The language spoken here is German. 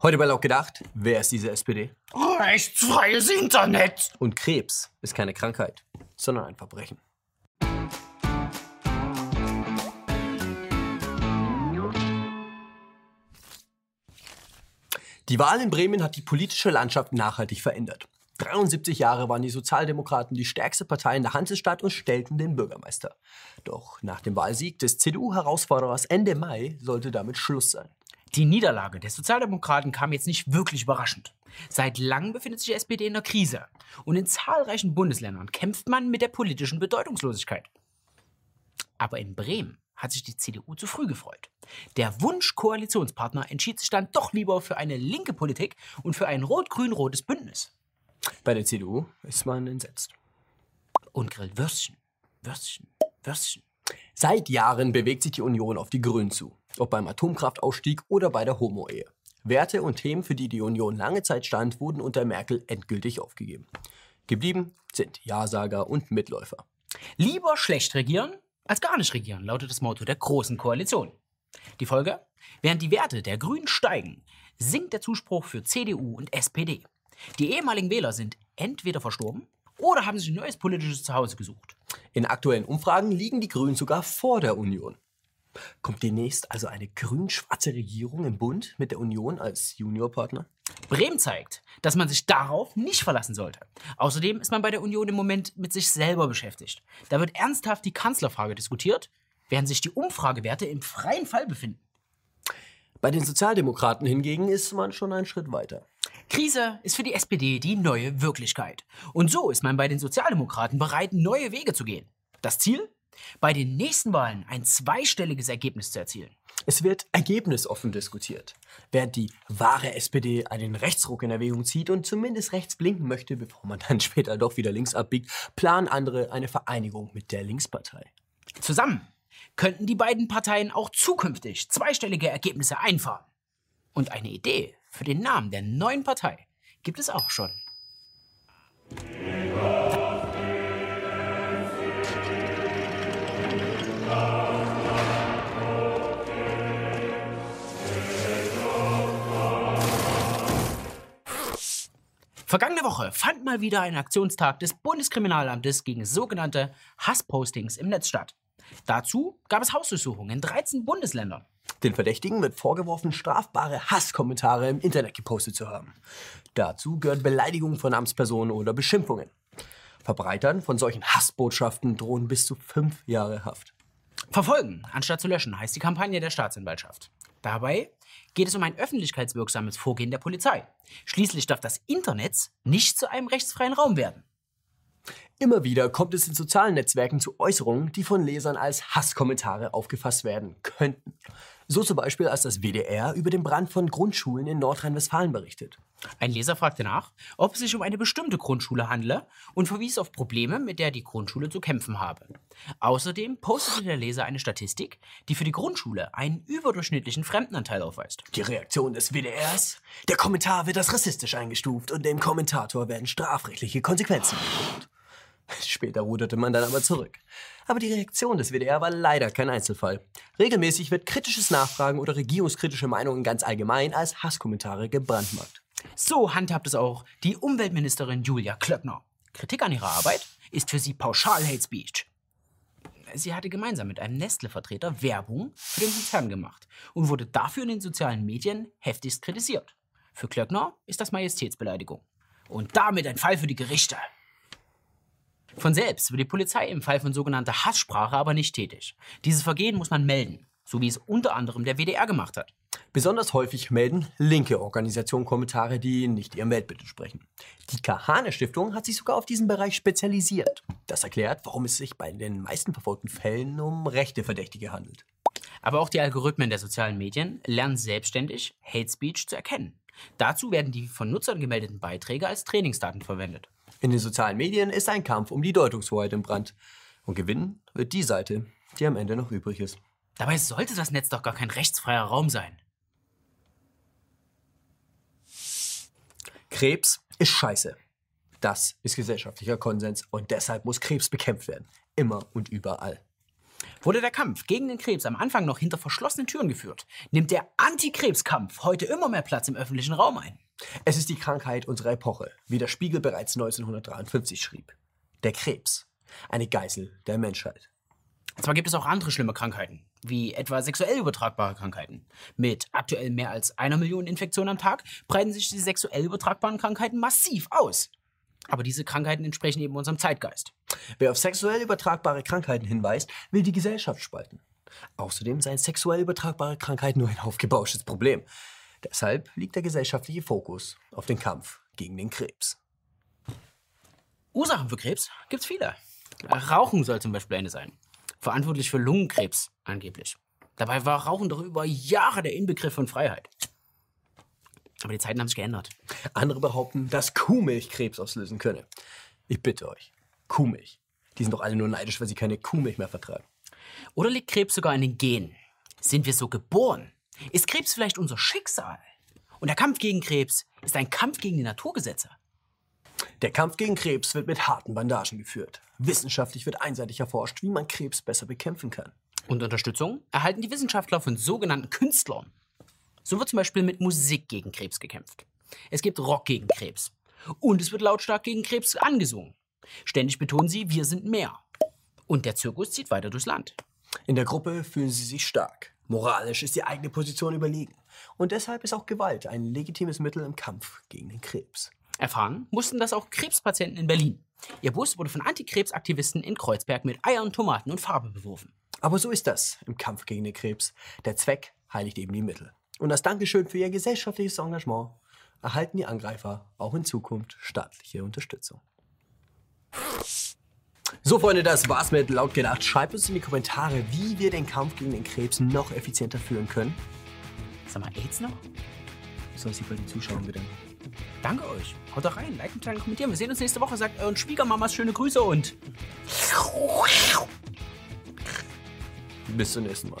Heute bei Laut gedacht, wer ist diese SPD? Rechtsfreies Internet. Und Krebs ist keine Krankheit, sondern ein Verbrechen. Die Wahl in Bremen hat die politische Landschaft nachhaltig verändert. 73 Jahre waren die Sozialdemokraten die stärkste Partei in der Hansestadt und stellten den Bürgermeister. Doch nach dem Wahlsieg des CDU-Herausforderers Ende Mai sollte damit Schluss sein. Die Niederlage der Sozialdemokraten kam jetzt nicht wirklich überraschend. Seit langem befindet sich die SPD in der Krise. Und in zahlreichen Bundesländern kämpft man mit der politischen Bedeutungslosigkeit. Aber in Bremen hat sich die CDU zu früh gefreut. Der Wunsch-Koalitionspartner entschied sich dann doch lieber für eine linke Politik und für ein rot-grün-rotes Bündnis. Bei der CDU ist man entsetzt. Und grillt Würstchen, Würstchen, Würstchen. Seit Jahren bewegt sich die Union auf die Grünen zu. Ob beim Atomkraftausstieg oder bei der Homo-Ehe. Werte und Themen, für die die Union lange Zeit stand, wurden unter Merkel endgültig aufgegeben. Geblieben sind Ja-Sager und Mitläufer. Lieber schlecht regieren als gar nicht regieren, lautet das Motto der Großen Koalition. Die Folge? Während die Werte der Grünen steigen, sinkt der Zuspruch für CDU und SPD. Die ehemaligen Wähler sind entweder verstorben oder haben sich ein neues politisches Zuhause gesucht. In aktuellen Umfragen liegen die Grünen sogar vor der Union. Kommt demnächst also eine grün-schwarze Regierung im Bund mit der Union als Juniorpartner? Bremen zeigt, dass man sich darauf nicht verlassen sollte. Außerdem ist man bei der Union im Moment mit sich selber beschäftigt. Da wird ernsthaft die Kanzlerfrage diskutiert, während sich die Umfragewerte im freien Fall befinden. Bei den Sozialdemokraten hingegen ist man schon einen Schritt weiter. Krise ist für die SPD die neue Wirklichkeit. Und so ist man bei den Sozialdemokraten bereit, neue Wege zu gehen. Das Ziel? Bei den nächsten Wahlen ein zweistelliges Ergebnis zu erzielen. Es wird ergebnisoffen diskutiert. Während die wahre SPD einen Rechtsruck in Erwägung zieht und zumindest rechts blinken möchte, bevor man dann später doch wieder links abbiegt, planen andere eine Vereinigung mit der Linkspartei. Zusammen könnten die beiden Parteien auch zukünftig zweistellige Ergebnisse einfahren. Und eine Idee für den Namen der neuen Partei gibt es auch schon. Vergangene Woche fand mal wieder ein Aktionstag des Bundeskriminalamtes gegen sogenannte Hasspostings im Netz statt. Dazu gab es Hausdurchsuchungen in 13 Bundesländern. Den Verdächtigen wird vorgeworfen, strafbare Hasskommentare im Internet gepostet zu haben. Dazu gehören Beleidigungen von Amtspersonen oder Beschimpfungen. Verbreitern von solchen Hassbotschaften drohen bis zu fünf Jahre Haft. Verfolgen anstatt zu löschen heißt die Kampagne der Staatsanwaltschaft. Dabei geht es um ein öffentlichkeitswirksames Vorgehen der Polizei. Schließlich darf das Internet nicht zu einem rechtsfreien Raum werden. Immer wieder kommt es in sozialen Netzwerken zu Äußerungen, die von Lesern als Hasskommentare aufgefasst werden könnten. So zum Beispiel, als das WDR über den Brand von Grundschulen in Nordrhein-Westfalen berichtet. Ein Leser fragte nach, ob es sich um eine bestimmte Grundschule handle und verwies auf Probleme, mit der die Grundschule zu kämpfen habe. Außerdem postete der Leser eine Statistik, die für die Grundschule einen überdurchschnittlichen Fremdenanteil aufweist. Die Reaktion des WDRs? Der Kommentar wird als rassistisch eingestuft und dem Kommentator werden strafrechtliche Konsequenzen gedroht. Später ruderte man dann aber zurück. Aber die Reaktion des WDR war leider kein Einzelfall. Regelmäßig wird kritisches Nachfragen oder regierungskritische Meinungen ganz allgemein als Hasskommentare gebrandmarkt. So handhabt es auch die Umweltministerin Julia Klöckner. Kritik an ihrer Arbeit ist für sie pauschal Hate Speech. Sie hatte gemeinsam mit einem Nestle-Vertreter Werbung für den Konzern gemacht und wurde dafür in den sozialen Medien heftigst kritisiert. Für Klöckner ist das Majestätsbeleidigung. Und damit ein Fall für die Gerichte. Von selbst wird die Polizei im Fall von sogenannter Hasssprache aber nicht tätig. Dieses Vergehen muss man melden, so wie es unter anderem der WDR gemacht hat. Besonders häufig melden linke Organisationen Kommentare, die nicht ihrem Weltbild entsprechen. Die Kahane Stiftung hat sich sogar auf diesen Bereich spezialisiert. Das erklärt, warum es sich bei den meisten verfolgten Fällen um rechte Verdächtige handelt. Aber auch die Algorithmen der sozialen Medien lernen selbstständig Hate Speech zu erkennen. Dazu werden die von Nutzern gemeldeten Beiträge als Trainingsdaten verwendet. In den sozialen Medien ist ein Kampf um die Deutungshoheit im Brand. Und gewinnen wird die Seite, die am Ende noch übrig ist. Dabei sollte das Netz doch gar kein rechtsfreier Raum sein. Krebs ist scheiße. Das ist gesellschaftlicher Konsens und deshalb muss Krebs bekämpft werden. Immer und überall. Wurde der Kampf gegen den Krebs am Anfang noch hinter verschlossenen Türen geführt, nimmt der Antikrebskampf heute immer mehr Platz im öffentlichen Raum ein. Es ist die Krankheit unserer Epoche, wie der Spiegel bereits 1953 schrieb. Der Krebs. Eine Geißel der Menschheit. Zwar gibt es auch andere schlimme Krankheiten, wie etwa sexuell übertragbare Krankheiten. Mit aktuell mehr als einer Million Infektionen am Tag breiten sich die sexuell übertragbaren Krankheiten massiv aus. Aber diese Krankheiten entsprechen eben unserem Zeitgeist. Wer auf sexuell übertragbare Krankheiten hinweist, will die Gesellschaft spalten. Außerdem seien sexuell übertragbare Krankheiten nur ein aufgebauschtes Problem. Deshalb liegt der gesellschaftliche Fokus auf den Kampf gegen den Krebs. Ursachen für Krebs gibt's viele. Rauchen soll zum Beispiel eine sein. Verantwortlich für Lungenkrebs angeblich. Dabei war Rauchen doch über Jahre der Inbegriff von Freiheit. Aber die Zeiten haben sich geändert. Andere behaupten, dass Kuhmilch Krebs auslösen könne. Ich bitte euch, Kuhmilch. Die sind doch alle nur neidisch, weil sie keine Kuhmilch mehr vertragen. Oder liegt Krebs sogar in den Genen? Sind wir so geboren? Ist Krebs vielleicht unser Schicksal? Und der Kampf gegen Krebs ist ein Kampf gegen die Naturgesetze. Der Kampf gegen Krebs wird mit harten Bandagen geführt. Wissenschaftlich wird einseitig erforscht, wie man Krebs besser bekämpfen kann. Und Unterstützung erhalten die Wissenschaftler von sogenannten Künstlern. So wird zum Beispiel mit Musik gegen Krebs gekämpft. Es gibt Rock gegen Krebs. Und es wird lautstark gegen Krebs angesungen. Ständig betonen sie, wir sind mehr. Und der Zirkus zieht weiter durchs Land. In der Gruppe fühlen sie sich stark. Moralisch ist die eigene Position überlegen. Und deshalb ist auch Gewalt ein legitimes Mittel im Kampf gegen den Krebs. Erfahren mussten das auch Krebspatienten in Berlin. Ihr Bus wurde von Antikrebsaktivisten in Kreuzberg mit Eiern, Tomaten und Farbe beworfen. Aber so ist das im Kampf gegen den Krebs. Der Zweck heiligt eben die Mittel. Und als Dankeschön für ihr gesellschaftliches Engagement erhalten die Angreifer auch in Zukunft staatliche Unterstützung. So, Freunde, das war's mit Laut gedacht. Schreibt uns in die Kommentare, wie wir den Kampf gegen den Krebs noch effizienter führen können. Sag mal, AIDS noch? Soll sich bei den Zuschauern bedanken. Danke euch. Haut doch rein, liken, teilen, kommentieren. Wir sehen uns nächste Woche. Sagt euren Schwiegermamas schöne Grüße und Bis zum nächsten Mal.